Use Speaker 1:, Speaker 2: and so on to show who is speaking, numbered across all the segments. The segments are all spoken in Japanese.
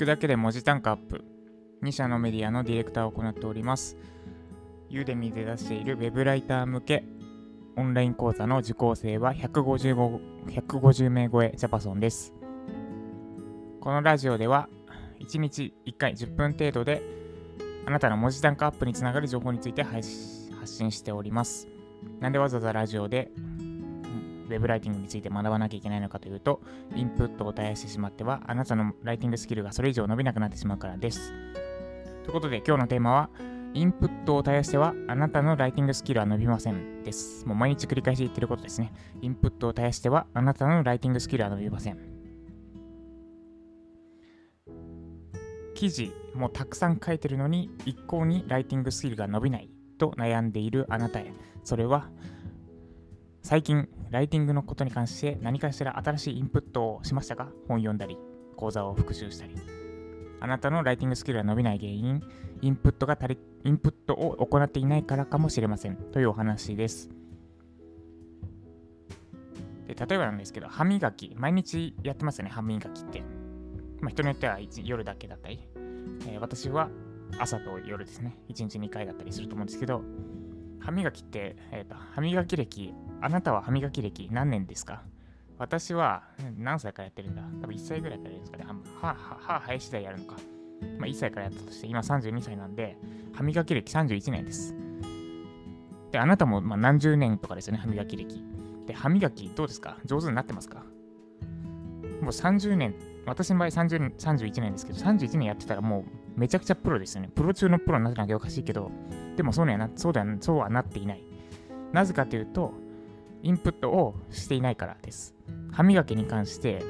Speaker 1: くだけで文字単価アップ。2社のメディアのディレクターを行っております。ユーデミで出している Web ライター向けオンライン講座の受講生は155 150名超えジャパソンです。このラジオでは1日1回10分程度であなたの文字単価アップにつながる情報について発信しております。なんでわざわざラジオでウェブライティングについて学ばなきゃいけないのかというと、インプットを絶やしてしまっては、あなたのライティングスキルがそれ以上伸びなくなってしまうからです。ということで、今日のテーマは、インプットを絶やしては、あなたのライティングスキルは伸びませんです。もう毎日繰り返し言ってることですね。インプットを絶やしては、あなたのライティングスキルは伸びません。記事もたくさん書いてるのに、一向にライティングスキルが伸びないと悩んでいるあなたへ。それは、最近、ライティングのことに関して何かしら新しいインプットをしましたか？本読んだり、講座を復習したり。あなたのライティングスキルが伸びない原因、インプットが足り、インプットを行っていないからかもしれません。というお話です。で例えばなんですけど、歯磨き、毎日やってますよね、歯磨きって。まあ、人によっては夜だけだったり、えー、私は朝と夜ですね、1日2回だったりすると思うんですけど、歯磨きって、えーと、歯磨き歴、あなたは歯磨き歴何年ですか？私は何歳からやってるんだ？多分1歳ぐらいからやるんですかね。歯、歯、歯生え次第やるのか。まあ1歳からやったとして、今32歳なんで、歯磨き歴31年です。で、あなたもまあ何十年とかですよね、歯磨き歴。で、歯磨きどうですか？上手になってますか？もう30年、私の場合30 31年ですけど、31年やってたらもうめちゃくちゃプロですよね。プロ中のプロになってなきゃおかしいけど、でもそうにはなそうだそうはなっていない。なぜかというと、インプットをしていないからです。歯磨きに関して、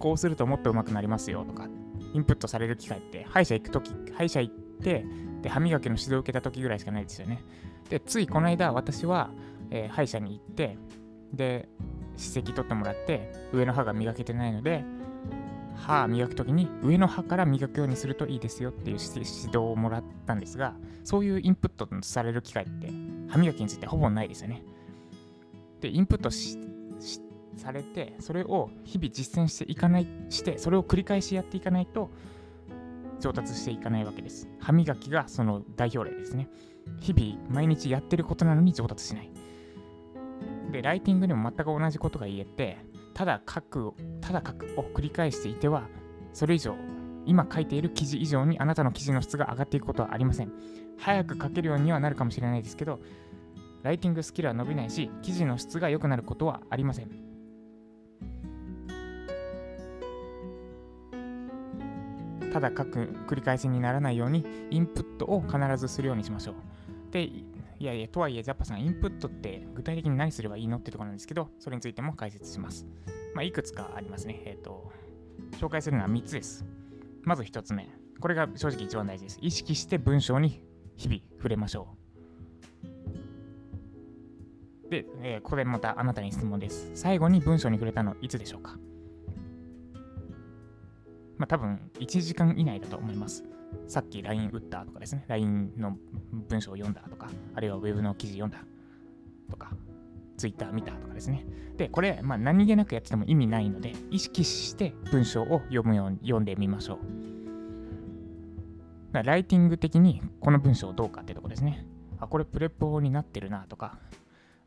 Speaker 1: こうするともっと上手くなりますよとか、インプットされる機会って、歯医者行くとき、歯医者行って、で、歯磨きの指導を受けたときぐらいしかないですよね。で、ついこの間、私は、えー、歯医者に行って、で、歯石取ってもらって、上の歯が磨けてないので、歯磨くときに上の歯から磨くようにするといいですよっていう指導をもらったんですが、そういうインプットされる機会って歯磨きについてほぼないですよね。で、インプットされて、それを日々実践していかない、して、それを繰り返しやっていかないと上達していかないわけです。歯磨きがその代表例ですね。日々毎日やってることなのに上達しない。で、ライティングにも全く同じことが言えて、ただ書く、ただ書くを繰り返していては、それ以上、今書いている記事以上にあなたの記事の質が上がっていくことはありません。早く書けるようにはなるかもしれないですけど、ライティングスキルは伸びないし、記事の質が良くなることはありません。ただ書く繰り返しにならないように、インプットを必ずするようにしましょう。で、いやいや、とはいえ、ジャッパさん、インプットって具体的に何すればいいのってところなんですけど、それについても解説します。まあ、いくつかありますね。えっ、ー、と、紹介するのは3つです。まず1つ目。これが正直一番大事です。意識して文章に日々触れましょう。で、えー、ここでまたあなたに質問です。最後に文章に触れたのいつでしょうか？まあ多分1時間以内だと思います。さっき LINE 打ったとかですね、LINE の文章を読んだとか、あるいは Web の記事読んだとか、Twitter 見たとかですね。で、これ、まあ、何気なくやってても意味ないので、意識して文章を読むように読んでみましょう。ライティング的にこの文章どうかってとこですね。あ、これ PREP 法になってるなとか、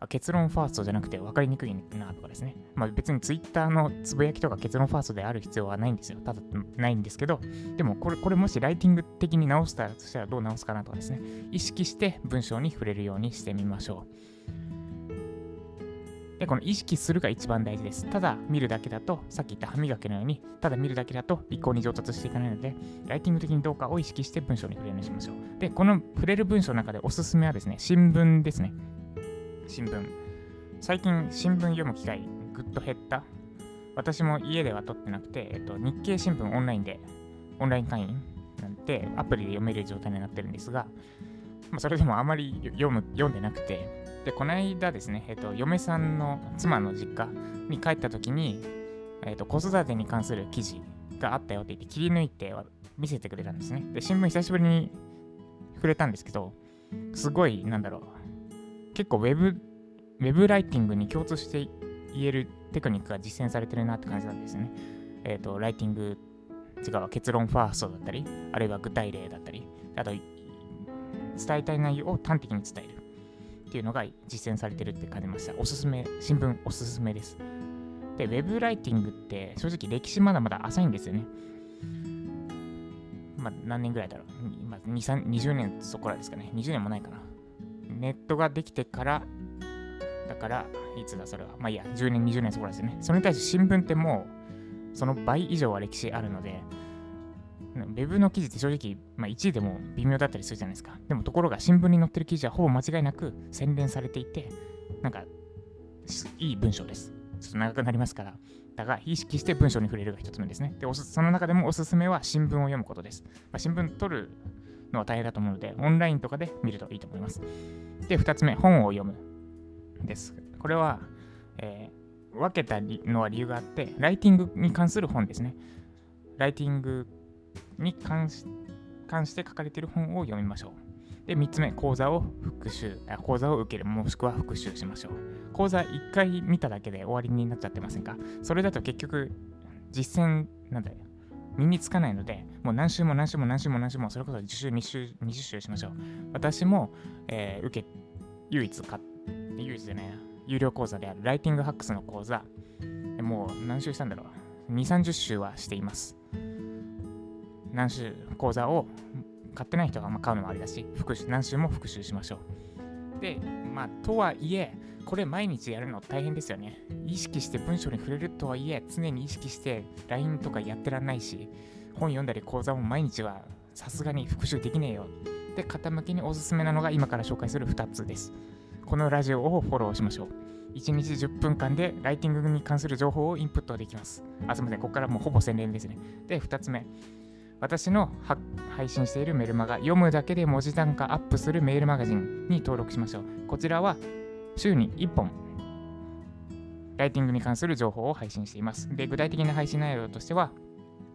Speaker 1: 結論ファーストじゃなくて分かりにくいなとかですね。まあ別に Twitter のつぶやきとか結論ファーストである必要はないんですよ。ただないんですけど、でもこれこれもしライティング的に直したとしたらどう直すかなとかですね。意識して文章に触れるようにしてみましょう。で、この意識するが一番大事です。ただ見るだけだと、さっき言った歯磨きのように、ただ見るだけだと一向に上達していかないので、ライティング的にどうかを意識して文章に触れるようにしましょう。で、この触れる文章の中でおすすめはですね、新聞ですね。新聞。最近新聞読む機会ぐっと減った。私も家では撮ってなくて、えっと、日経新聞オンラインで、オンライン会員なんてアプリで読める状態になってるんですが、まあ、それでもあまり読む読んでなくて、で、この間ですね、えっと、嫁さんの妻の実家に帰った時に、えっと、子育てに関する記事があったよって言って切り抜いて見せてくれたんですね。で、新聞久しぶりに触れたんですけど、すごい、なんだろう、結構ウェブウェブライティングに共通して言えるテクニックが実践されてるなって感じなんですね。えっ、ー、と、ライティング違う結論ファーストだったり、あるいは具体例だったり、あと伝えたい内容を端的に伝えるっていうのが実践されてるって感じました。おすすめ、新聞おすすめです。で、ウェブライティングって正直歴史まだまだ浅いんですよね。まあ、何年ぐらいだろう。まあ、2、20年そこらですかね。20年もないかな。ネットができてから、だから、いつだそれは。まあいいや、10年、20年そこらですね。それに対して新聞ってもう、その倍以上は歴史あるので、ウェブの記事って正直、まあ、1位でも微妙だったりするじゃないですか。でもところが新聞に載ってる記事はほぼ間違いなく洗練されていて、なんか、いい文章です。ちょっと長くなりますから。だが、意識して文章に触れるが一つ目ですね。で、その中でもおすすめは新聞を読むことです。まあ、新聞取るのは大変だと思うので、オンラインとかで見るといいと思います。で、2つ目、本を読むです。これは、えー、分けたのは理由があって、ライティングに関する本ですね。ライティングに関し関して書かれている本を読みましょう。で、3つ目、講座を復習、講座を受ける、もしくは復習しましょう。講座1回見ただけで終わりになっちゃってませんか？それだと結局、実践、なんだよ、身につかないので、もう何週も何週も何週も何週も、それこそ10週、20週、20週しましょう。私も、えー、受け、唯一買唯一でね、有料講座であるライティングハックスの講座、もう何週したんだろう。2、30週はしています。何週講座を買ってない人が買うのもありだし、復習何週も復習しましょう。で、まあ、とはいえ、これ毎日やるの大変ですよね。意識して文章に触れるとはいえ、常に意識して LINE とかやってらんないし、本読んだり講座も毎日はさすがに復習できねえよ。で、傾きにおすすめなのが今から紹介する2つです。このラジオをフォローしましょう。1日10分間でライティングに関する情報をインプットできます。あ、すみません。ここからもうほぼ宣伝ですね。で、2つ目。私の配信しているメルマガ、読むだけで文字単価アップするメールマガジンに登録しましょう。こちらは週に1本、ライティングに関する情報を配信しています。で、具体的な配信内容としては、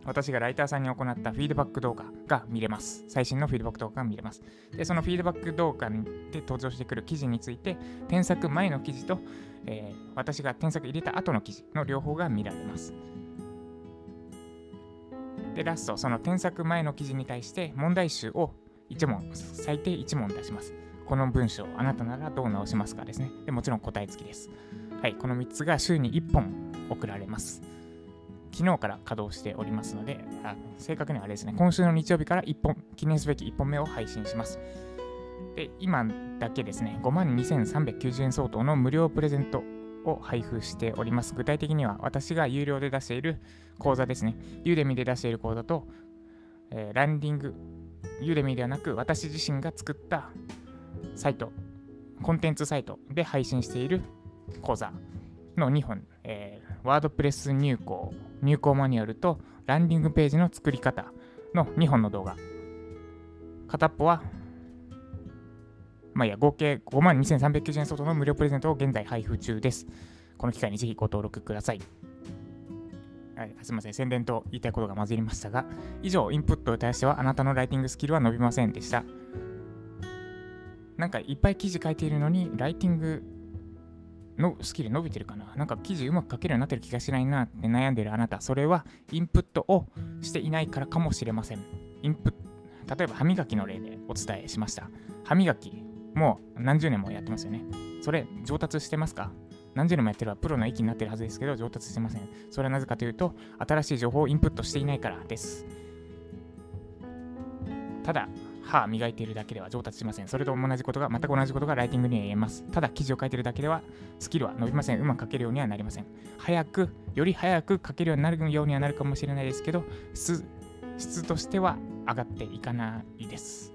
Speaker 1: 私がライターさんに行ったフィードバック動画が見れます。最新のフィードバック動画が見れます。で、そのフィードバック動画で登場してくる記事について、添削前の記事と、えー、私が添削入れた後の記事の両方が見られます。で、ラスト、その添削前の記事に対して問題集を1問、最低1問出します。この文章、あなたならどう直しますかですね。でもちろん答え付きです。はい、この3つが週に1本送られます。昨日から稼働しておりますので、あ正確にはあれですね、今週の日曜日から1本、記念すべき1本目を配信します。で、今だけですね、52,390円相当の無料プレゼントを配布しております。具体的には私が有料で出している講座ですね。ユーデミで出している講座と、えー、ランディング、ユーデミではなく私自身が作ったサイト、コンテンツサイトで配信している講座の2本、えー、ワードプレス入稿、入稿マニュアルとランディングページの作り方の2本の動画。片っぽは、まあいや、合計5万2390円相当の無料プレゼントを現在配布中です。この機会にぜひご登録ください。はい、すみません、宣伝と言いたいことが混じりましたが、以上、インプットに対してはあなたのライティングスキルは伸びませんでした。なんかいっぱい記事書いているのに、ライティングのスキル伸びてるかななんか記事うまく書けるようになってる気がしないなって悩んでるあなた、それはインプットをしていないからかもしれません。インプ、例えば歯磨きの例でお伝えしました。歯磨き、もう何十年もやってますよね。それ、上達してますか？何十年もやってればプロの域になってるはずですけど、上達してません。それはなぜかというと、新しい情報をインプットしていないからです。ただ、歯磨いているだけでは上達しません。それと同じことが、全く同じことがライティングには言えます。ただ、記事を書いているだけでは、スキルは伸びません。うまく書けるようにはなりません。早く、より早く書けるようになるようにはなるかもしれないですけど、質としては上がっていかないです。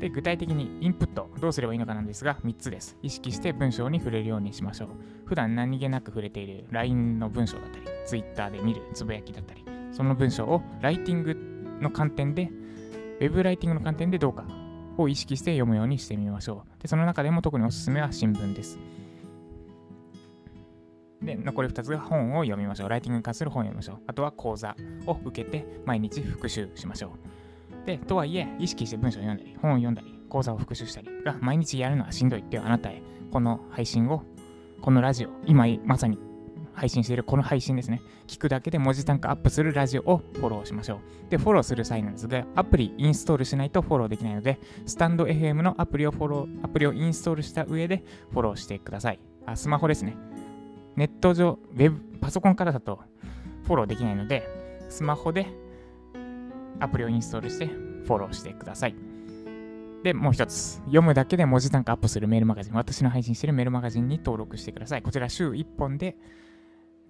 Speaker 1: で、具体的にインプット、どうすればいいのかなんですが、3つです。意識して文章に触れるようにしましょう。普段何気なく触れている LINE の文章だったり、Twitter で見るつぶやきだったり、その文章をライティングの観点でウェブライティングの観点でどうかを意識して読むようにしてみましょう。で、その中でも特におすすめは新聞です。で、残り2つが本を読みましょう。ライティングに関する本を読みましょう。あとは講座を受けて毎日復習しましょう。で、とはいえ、意識して文章を読んだり、本を読んだり、講座を復習したりが毎日やるのはしんどいっていうあなたへ、この配信を、このラジオ、今まさに配信しているこの配信ですね。聞くだけで文字単価アップするラジオをフォローしましょう。で、フォローする際なんですが、アプリインストールしないとフォローできないので、スタンド FM のアプリをフォロー、アプリをインストールした上でフォローしてください。あ、スマホですね。ネット上、ウェブ、パソコンからだとフォローできないので、スマホでアプリをインストールしてフォローしてください。で、もう一つ。読むだけで文字単価アップするメールマガジン。私の配信しているメールマガジンに登録してください。こちら週1本で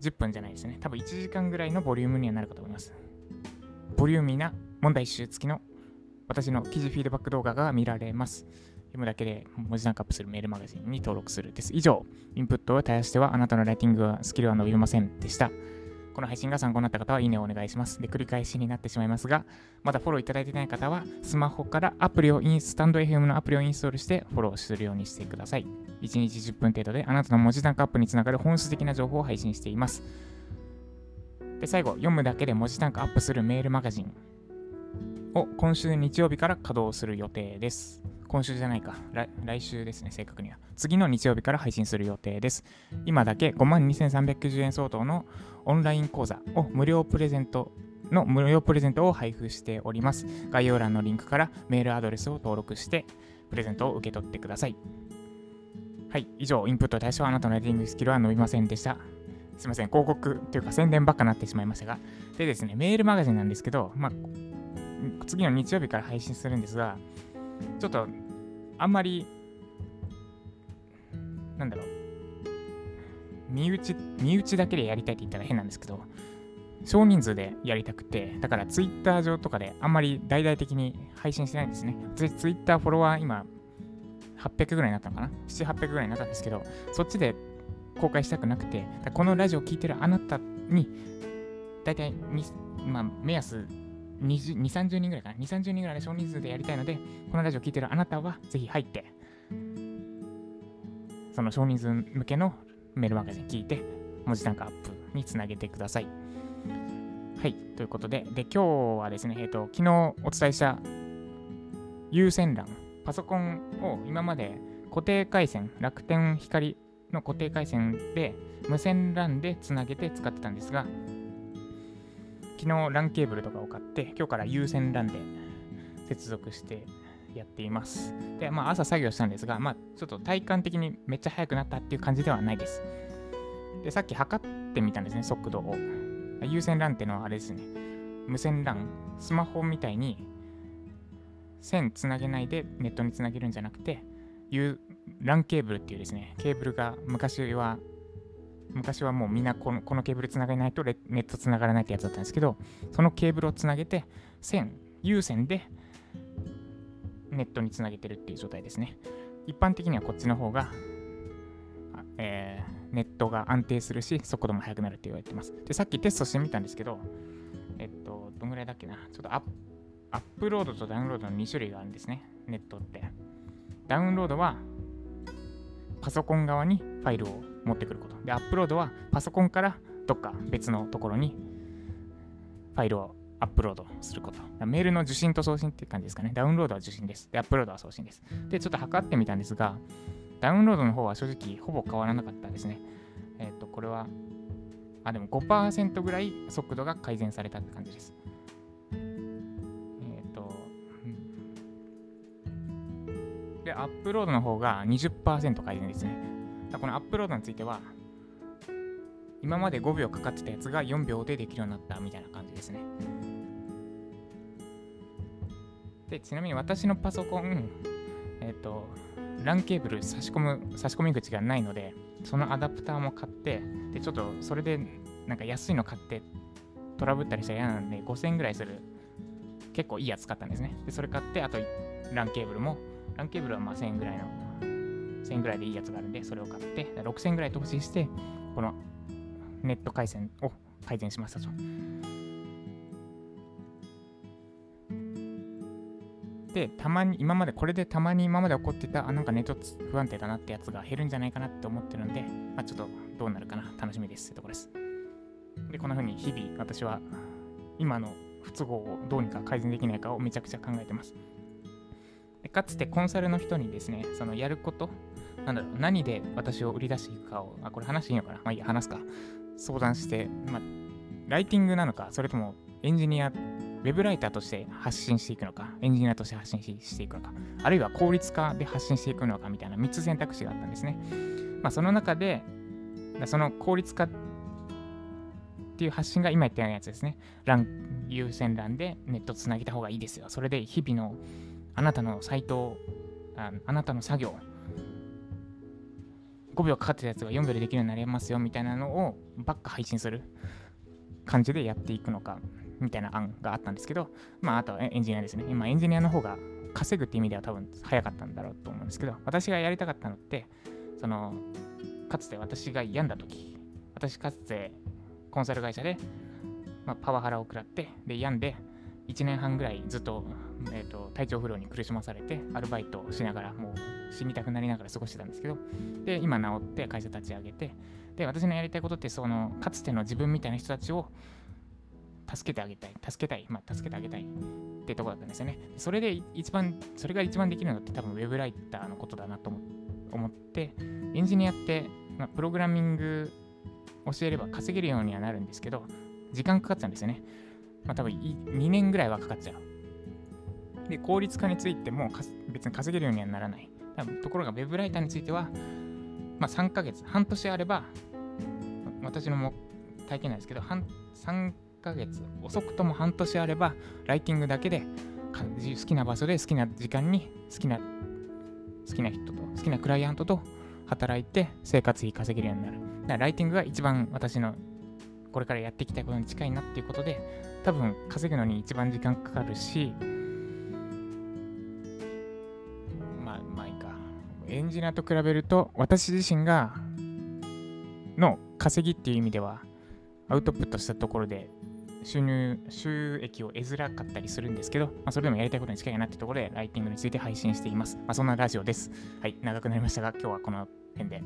Speaker 1: 10分じゃないですね。多分1時間ぐらいのボリュームにはなるかと思います。ボリューミーな問題集付きの私の記事フィードバック動画が見られます。読むだけで文字単価アップするメールマガジンに登録するです。以上、インプットを絶やしてはあなたのライティングはスキルは伸びませんでした。この配信が参考になった方はいいねをお願いします。で、繰り返しになってしまいますが、まだフォローいただいていない方は、スマホからアプリをインスタンド FM のアプリをインストールしてフォローするようにしてください。1日10分程度であなたの文字単価アップにつながる本質的な情報を配信しています。で、最後、読むだけで文字単価アップするメールマガジンを今週日曜日から稼働する予定です。今週じゃないか来、来週ですね、正確には。次の日曜日から配信する予定です。今だけ5万2390円相当のオンライン講座を無料プレゼントの無料プレゼントを配布しております。概要欄のリンクからメールアドレスを登録して、プレゼントを受け取ってください。はい、以上、インプット対象あなたのライティングスキルは伸びませんでした。すいません、広告というか宣伝ばっかなってしまいましたが。でですね、メールマガジンなんですけど、まあ、次の日曜日から配信するんですが、ちょっと、あんまり、なんだろう、身内、身内だけでやりたいって言ったら変なんですけど、少人数でやりたくて、だからツイッター上とかであんまり大々的に配信してないんですね。ツイッターフォロワー今、800ぐらいになったのかな ?7、800ぐらいになったんですけど、そっちで公開したくなくて、このラジオを聴いてるあなたに、大体、まあ、目安20、30人ぐらいかな。2、30人ぐらいで少人数でやりたいので、このラジオ聴いてるあなたはぜひ入って、その少人数向けのメールマガジン聞いて、文字単価アップにつなげてください。はい。ということで、で、今日はですね、えっ、ー、と、昨日お伝えした有線 LAN、パソコンを今まで固定回線、楽天光の固定回線で無線 LAN でつなげて使ってたんですが、昨日 LAN ケーブルとかを買って、今日から有線 LAN で接続してやっています。で、まあ朝作業したんですが、まあちょっと体感的にめっちゃ速くなったっていう感じではないです。で、さっき測ってみたんですね、速度を。有線 LAN っていうのはあれですね、無線 LAN、スマホみたいに線つなげないでネットにつなげるんじゃなくて、LAN ケーブルっていうですね、ケーブルが昔は昔はもうみんなこのこのケーブルつなげないとネットつながらないってやつだったんですけど、そのケーブルをつなげて、線、有線でネットにつなげてるっていう状態ですね。一般的にはこっちの方が、えー、ネットが安定するし、速度も速くなるって言われてます。で、さっきテストしてみたんですけど、えっと、どんぐらいだっけな。ちょっとアッアップロードとダウンロードの2種類があるんですね。ネットって。ダウンロードはパソコン側にファイルを持ってくること。で、アップロードはパソコンからどっか別のところにファイルをアップロードすること。メールの受信と送信っていう感じですかね。ダウンロードは受信です。で、アップロードは送信です。で、ちょっと測ってみたんですが、ダウンロードの方は正直ほぼ変わらなかったですね。えっ、ー、と、これは、あ、でも5%ぐらい速度が改善されたって感じです。えっ、ー、と、で、アップロードの方が20%改善ですね。このアップロードについては、今まで5秒かかってたやつが4秒でできるようになったみたいな感じですね。で、ちなみに私のパソコン、えっ、ー、と、LAN ケーブル差し込む、差し込み口がないので、そのアダプターも買って、で、ちょっとそれでなんか安いの買ってトラブったりしたら嫌なんで、5000円ぐらいする、結構いいやつ買ったんですね。で、それ買って、あと LAN ケーブルも、LAN ケーブルはまあ1000円ぐらいの、1000円ぐらいでいいやつがあるんで、それを買って、6000円ぐらい投資して、このネット回線を改善しましたと。で、たまに、今まで、これでたまに今まで起こってた、あ、なんかネット不安定だなってやつが減るんじゃないかなって思ってるんで、まあ、ちょっとどうなるかな、楽しみですってところです。で、こんな風に日々私は今の不都合をどうにか改善できないかをめちゃくちゃ考えてます。でかつてコンサルの人にですね、そのやること、なんだろう、何で私を売り出していくかを、あ、これ話していいのかな？まあいいや、話すか。相談して、まあ、ライティングなのか、それともエンジニア、ウェブライターとして発信していくのか、エンジニアとして発信していくのか、あるいは効率化で発信していくのかみたいな3つ選択肢があったんですね。まあ、その中で、その効率化っていう発信が今言ったようなやつですね。欄優先欄でネットつなげた方がいいですよ。それで日々のあなたのサイトあ、あなたの作業、5秒かかってたやつが4秒でできるようになりますよみたいなのをばっか配信する感じでやっていくのかみたいな案があったんですけど、まあ、あとはエンジニアですね。今、エンジニアの方が稼ぐって意味では多分早かったんだろうと思うんですけど、私がやりたかったのって、その、かつて私が病んだ時、私かつてコンサル会社で、まあ、パワハラを食らって、で、病んで、1年半ぐらいずっと,、えーと、体調不良に苦しまされて、アルバイトをしながら、もう死にたくなりながら過ごしてたんですけど、で、今治って会社立ち上げて、で、私のやりたいことって、その、かつての自分みたいな人たちを助けてあげたい、助けたい、まあ、助けてあげたいってとこだったんですよね。それで一番、それが一番できるのって多分ウェブライターのことだなと思って、エンジニアって、まあ、プログラミング教えれば稼げるようにはなるんですけど、時間かかっちゃうんですよね。まあ多分2年ぐらいはかかっちゃう。で、効率化についても別に稼げるようにはならない。ところが Web ライターについては、まあ3ヶ月、半年あれば、私のも体験なんですけど、3ヶ月、遅くとも半年あれば、ライティングだけで好きな場所で好きな時間に好きな好きな人と好きなクライアントと働いて生活費稼げるようになる。だからライティングが一番私のこれからやっていきたいことに近いなっていうことで、多分稼ぐのに一番時間かかるし、エンジニアと比べると、私自身が、の稼ぎっていう意味では、アウトプットしたところで収入、収益を得づらかったりするんですけど、まあ、それでもやりたいことに近いなってところで、ライティングについて配信しています。まあ、そんなラジオです。はい、長くなりましたが、今日はこの辺で。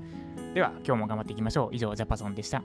Speaker 1: では、今日も頑張っていきましょう。以上、ジャパソンでした。